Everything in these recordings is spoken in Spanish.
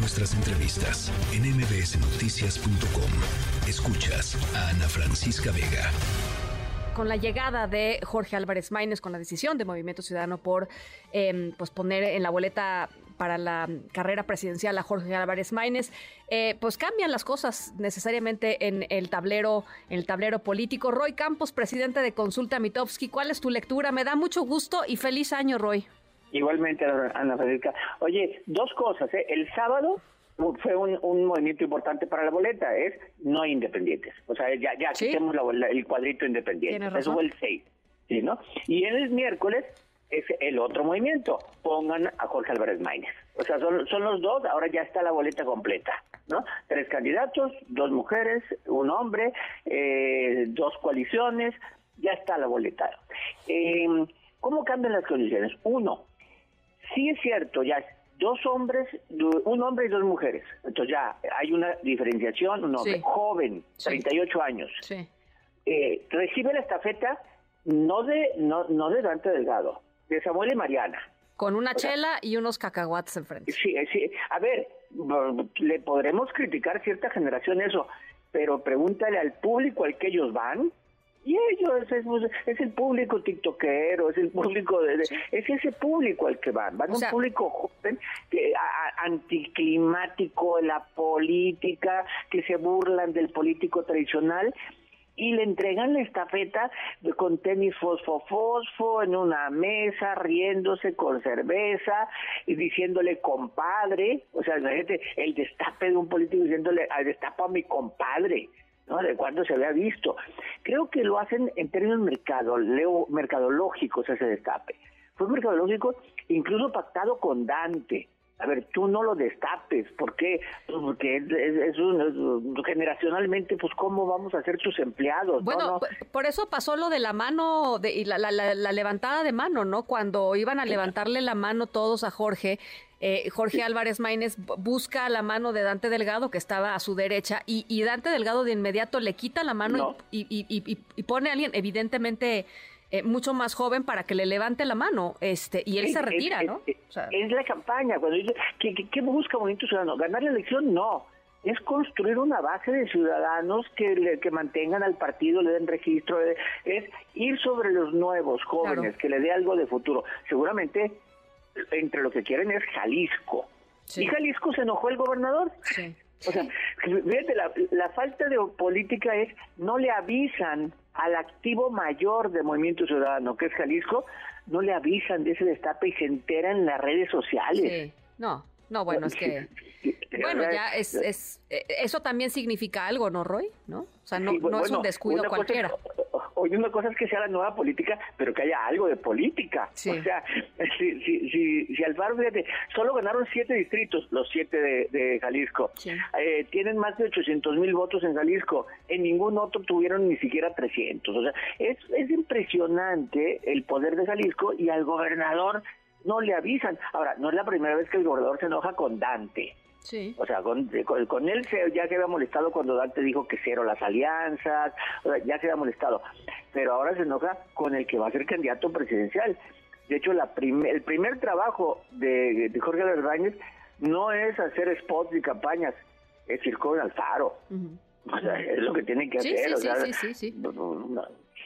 nuestras entrevistas en mbsnoticias.com. Escuchas a Ana Francisca Vega con la llegada de Jorge Álvarez Maínez, con la decisión de Movimiento Ciudadano por eh, pues poner en la boleta para la carrera presidencial a Jorge Álvarez Maínez, eh, pues cambian las cosas necesariamente en el tablero, el tablero político. Roy Campos, presidente de Consulta Mitowski, ¿cuál es tu lectura? Me da mucho gusto y feliz año, Roy. Igualmente, Ana Federica. Oye, dos cosas. ¿eh? El sábado fue un, movimiento importante para la boleta, es no independientes. O sea, ya, ya quitemos el cuadrito independiente. Eso fue el 6. ¿sí, no? Y el miércoles es el otro movimiento. Pongan a Jorge Álvarez Maínez. O sea, son, son los dos, ahora ya está la boleta completa. ¿no? Tres candidatos, dos mujeres, un hombre, eh, dos coaliciones, ya está la boleta. Eh, ¿Cómo cambian las condiciones? Uno, sí es cierto, ya dos hombres, un hombre y dos mujeres. Entonces ya hay una diferenciación, un hombre joven, 38 años. Eh, recibe la estafeta no de no, no de Dante Delgado, de Samuel y Mariana. Con una chela y unos cacahuates enfrente. Sí, sí. A ver, le podremos criticar cierta generación eso, pero pregúntale al público al que ellos van y ellos, es, el público tiktokero, es el público, de, es ese público al que van. Van un público joven, que, anticlimático, la política, que se burlan del político tradicional y le entregan la estafeta con tenis fosfo fosfo en una mesa, riéndose con cerveza y diciéndole compadre, o sea, el destape de un político diciéndole, destapa a mi compadre. ¿No? De cuándo se había visto. Creo que lo hacen en términos mercado, leo, mercadológicos ese destape. Fue mercadológico incluso pactado con Dante. A ver, tú no lo destapes, ¿por qué? Pues porque es, un, generacionalmente, pues cómo vamos a ser sus empleados. Bueno, por eso pasó lo de la mano de, y la, la, la, levantada de mano, ¿no? Cuando iban a levantarle la mano todos a Jorge, eh, Jorge Álvarez Maínez busca la mano de Dante Delgado, que estaba a su derecha, y, Dante Delgado de inmediato le quita la mano y, pone a alguien evidentemente eh, mucho más joven para que le levante la mano, este y él se retira, ¿no? es la campaña, cuando dice, ¿qué, busca Movimiento Ciudadano? ¿Ganar la elección? No es construir una base de ciudadanos que, que mantengan al partido, le den registro, es ir sobre los nuevos jóvenes, que le dé algo de futuro. Seguramente entre lo que quieren es Jalisco. ¿Y Jalisco se enojó el gobernador? O sea, fíjate, la, falta de política es, no le avisan al activo mayor de Movimiento Ciudadano, que es Jalisco, no le avisan de ese destape y se enteran en las redes sociales. Sí. No, no, bueno, es que... Bueno, ya es, es... Eh, eso también significa algo, ¿no, Roy? ¿No? O sea, no, no es un descuido cualquiera. Oye, una cosa es que sea la nueva política, pero que haya algo de política. O sea, si, si, si, si Alfaro, fíjate, solo ganaron siete distritos, los siete de, Jalisco. Eh, tienen más de 800 mil votos en Jalisco. En ningún otro tuvieron ni siquiera 300. O sea, es, es impresionante el poder de Jalisco y al gobernador no le avisan. Ahora, no es la primera vez que el gobernador se enoja con Dante. Sí. O sea, con, con, él ya se había molestado cuando Dante dijo que cero las alianzas, ya se había molestado, pero ahora se enoja con el que va a ser candidato presidencial. De hecho, la el primer trabajo de, Jorge Álvarez no es hacer spots y campañas, es ir con Alfaro. O sea, es lo que tiene que hacer. Sí, sí, sí,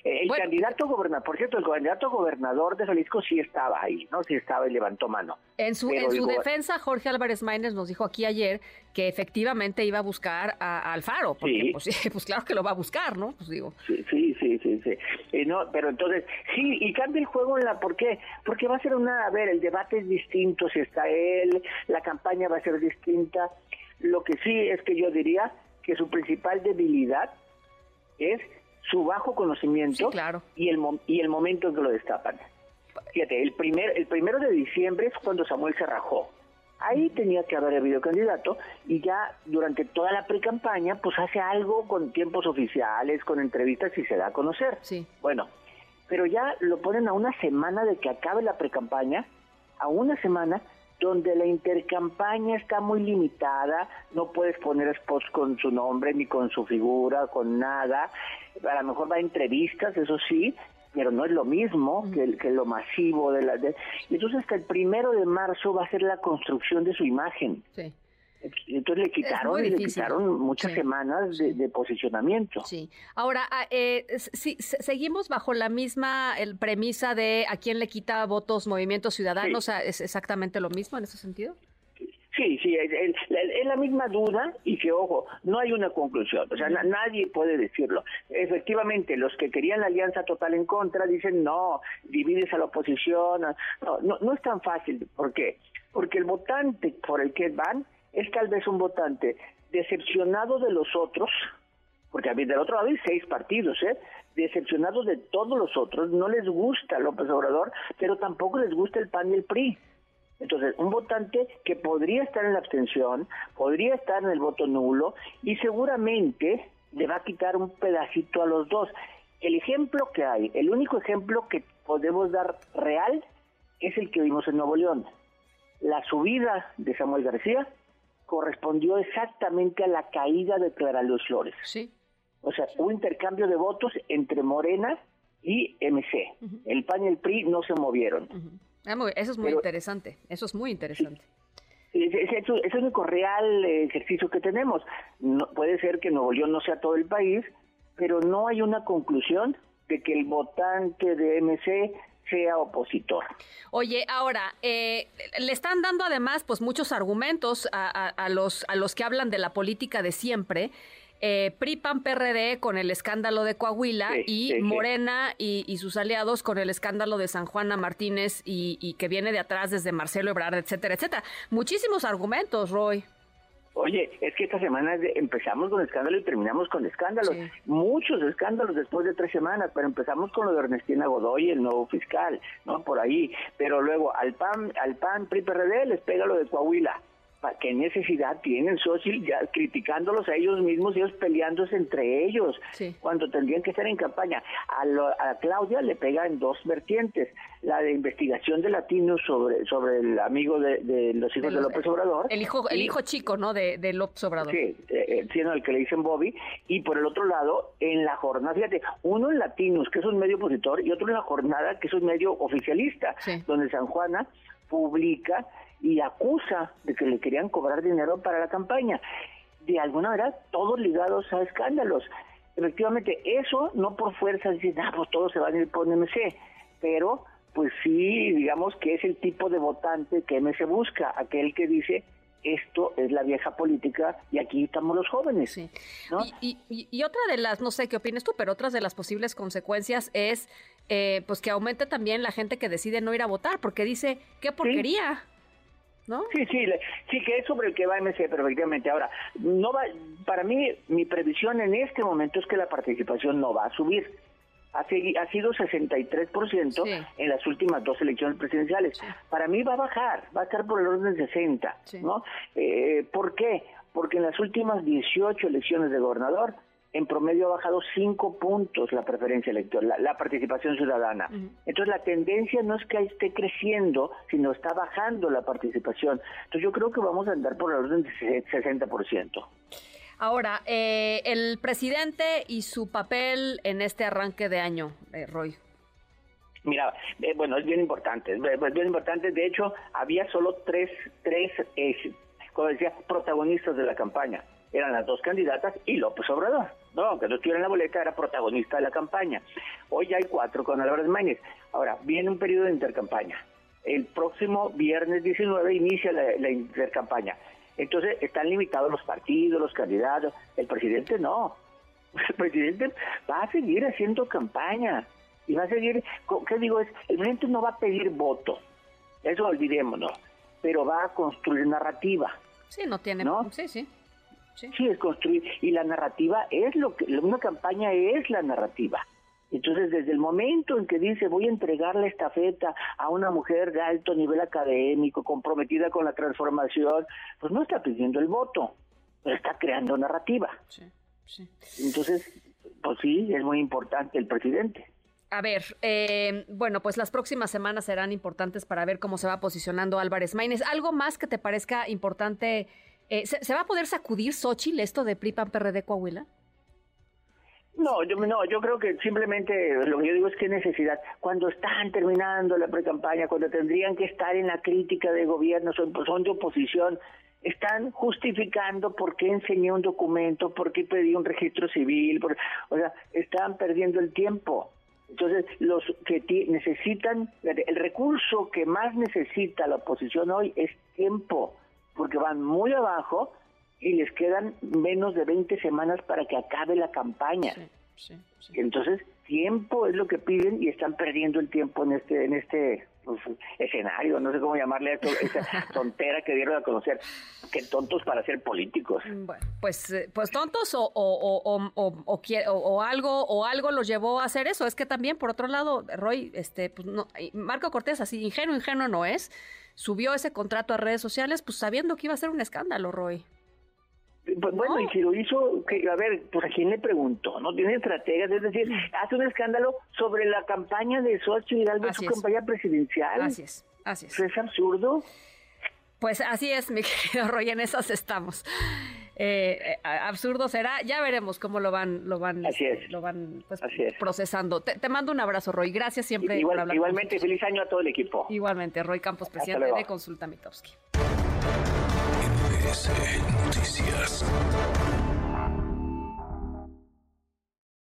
el candidato gobernador, por cierto, el candidato gobernador de Jalisco sí estaba ahí, ¿no? Sí estaba y levantó mano. En su, en su defensa, Jorge Álvarez Maínez nos dijo aquí ayer que efectivamente iba a buscar a, Alfaro, porque pues, pues, claro que lo va a buscar, ¿no? Pues digo. Sí, sí, sí, sí. sí. no, pero entonces, sí, y cambia el juego en la, ¿por qué? Porque va a ser una, a ver, el debate es distinto si está él, la campaña va a ser distinta. Lo que sí es que yo diría que su principal debilidad es su bajo conocimiento y, el, y el momento en que lo destapan. Fíjate, el, primer, el primero de diciembre es cuando Samuel se rajó. Ahí tenía que haber habido candidato y ya durante toda la pre-campaña pues hace algo con tiempos oficiales, con entrevistas y se da a conocer. Sí. Bueno, pero ya lo ponen a una semana de que acabe la pre-campaña, a una semana donde la intercampaña está muy limitada, no puedes poner spots con su nombre ni con su figura, con nada, a lo mejor va a entrevistas, eso sí, pero no es lo mismo que, que, lo masivo de la... De, entonces hasta el primero de marzo va a ser la construcción de su imagen. Sí. Entonces le quitaron, le quitaron muchas semanas de, posicionamiento. Sí. Ahora, ah, eh, si, seguimos bajo la misma el premisa de a quién le quita votos Movimiento Ciudadano, ¿es exactamente lo mismo en ese sentido? Sí, sí, es, la misma duda y que, ojo, no hay una conclusión, o sea, nadie puede decirlo. Efectivamente, los que querían la alianza total en contra dicen, no, divides a la oposición, no, no, no es tan fácil, ¿por qué? Porque el votante por el que van es tal vez un votante decepcionado de los otros, porque del otro lado hay seis partidos, ¿eh? decepcionados de todos los otros, no les gusta López Obrador, pero tampoco les gusta el PAN y el PRI. Entonces, un votante que podría estar en la abstención, podría estar en el voto nulo y seguramente le va a quitar un pedacito a los dos. El ejemplo que hay, el único ejemplo que podemos dar real es el que vimos en Nuevo León. La subida de Samuel García correspondió exactamente a la caída de Clara Luz Flores. Sí. O sea, un intercambio de votos entre Morena y MC. El PAN y el PRI no se movieron. Ah, eso es muy interesante, eso es muy interesante. Es, el único real ejercicio que tenemos. No, puede ser que Nuevo León no sea todo el país, pero no hay una conclusión de que el votante de MC sea opositor. Oye, ahora, eh, le están dando además pues muchos argumentos a, a, los, a los que hablan de la política de siempre eh, PRI, PAN, PRD con el escándalo de Coahuila y Morena Y, sus aliados con el escándalo de San Juana Martínez y, que viene de atrás desde Marcelo Ebrard, etcétera, etcétera. Muchísimos argumentos, Roy. Oye, es que esta semana empezamos con escándalo y terminamos con escándalos. Muchos escándalos después de tres semanas, pero empezamos con lo de Ernestina Godoy, el nuevo fiscal, ¿no? Por ahí. Pero luego al PAN, al PAN, PRI, PRD les pega lo de Coahuila ¿Qué necesidad tienen, Xochitl, ya criticándolos a ellos mismos, ellos peleándose entre ellos, cuando tendrían que estar en campaña? A, Claudia le pega en dos vertientes, la de investigación de latinos sobre, sobre el amigo de, los hijos de, López Obrador. El hijo, el hijo chico, ¿no?, de, López Obrador. Sí, eh, siendo el que le dicen Bobby, y por el otro lado, en la jornada, fíjate, uno en Latinos, que es un medio opositor, y otro en la jornada, que es un medio oficialista, donde San Juana publica y acusa de que le querían cobrar dinero para la campaña. De alguna manera, todos ligados a escándalos. Efectivamente, eso no por fuerza decir, ah, pues todos se van a ir por MC, pero pues sí, digamos que es el tipo de votante que MC busca, aquel que dice, esto es la vieja política y aquí estamos los jóvenes. Y, y, otra de las, no sé qué opinas tú, pero otras de las posibles consecuencias es eh, pues que aumente también la gente que decide no ir a votar, porque dice, qué porquería. ¿no? Sí, sí, sí que es sobre el que va MC perfectamente. Ahora, no va, para mí, mi previsión en este momento es que la participación no va a subir. Ha, ha sido 63% en las últimas dos elecciones presidenciales. Para mí va a bajar, va a estar por el orden de 60, ¿no? Eh, ¿Por qué? Porque en las últimas 18 elecciones de gobernador en promedio ha bajado cinco puntos la preferencia electoral, la, participación ciudadana. Entonces la tendencia no es que esté creciendo, sino está bajando la participación. Entonces yo creo que vamos a andar por el orden de 60%. Ahora, eh, el presidente y su papel en este arranque de año, eh, Roy. Mira, eh, bueno, es bien importante, es bien importante. De hecho, había solo tres, tres, como decía, protagonistas de la campaña eran las dos candidatas y López Obrador. No, aunque no estuviera en la boleta, era protagonista de la campaña. Hoy ya hay cuatro con Álvarez Maínez. Ahora, viene un periodo de intercampaña. El próximo viernes 19 inicia la, intercampaña. Entonces, están limitados los partidos, los candidatos. El presidente no. El presidente va a seguir haciendo campaña. Y va a seguir, ¿qué digo? Es, el presidente no va a pedir voto. Eso olvidémonos. Pero va a construir narrativa. Sí, no tiene. ¿no? Sí, sí. Sí. es construir. Y la narrativa es lo que, una campaña es la narrativa. Entonces, desde el momento en que dice voy a entregar la estafeta a una mujer de alto nivel académico, comprometida con la transformación, pues no está pidiendo el voto, pero está creando narrativa. Sí, sí. Entonces, pues sí, es muy importante el presidente. A ver, eh, bueno, pues las próximas semanas serán importantes para ver cómo se va posicionando Álvarez Maínez. ¿Algo más que te parezca importante eh, ¿se, va a poder sacudir Xochitl esto de PRI-PAN PRD Coahuila? No, yo no, yo creo que simplemente lo que yo digo es que necesidad. Cuando están terminando la pre-campaña, cuando tendrían que estar en la crítica de gobierno, son, son de oposición, están justificando por qué enseñé un documento, por qué pedí un registro civil, o sea, están perdiendo el tiempo. Entonces, los que necesitan, el recurso que más necesita la oposición hoy es tiempo, porque van muy abajo y les quedan menos de 20 semanas para que acabe la campaña. Entonces, tiempo es lo que piden y están perdiendo el tiempo en este en este pues, escenario, no sé cómo llamarle a esto, esa tontera que dieron a conocer, que tontos para ser políticos. Bueno, pues eh, pues tontos o o, o, o, o, algo o algo los llevó a hacer eso. Es que también por otro lado, Roy, este pues no, Marco Cortés así ingenuo ingenuo no es, subió ese contrato a redes sociales pues sabiendo que iba a ser un escándalo, Roy. Pues, bueno, y si lo hizo, que, a ver, pues a quién le preguntó, ¿no? Tiene estrategias, es decir, hace un escándalo sobre la campaña de Xochitl Hidalgo, su campaña presidencial. Así es, así es. ¿Es absurdo? Pues así es, mi querido Roy, en esas estamos. Eh, eh, absurdo será, ya veremos cómo lo van, lo van, lo van pues, procesando. Te, mando un abrazo, Roy. Gracias siempre por hablar. Igualmente, feliz año a todo el equipo. Igualmente, Roy Campos, presidente de Consulta Mitowski. MBS Noticias.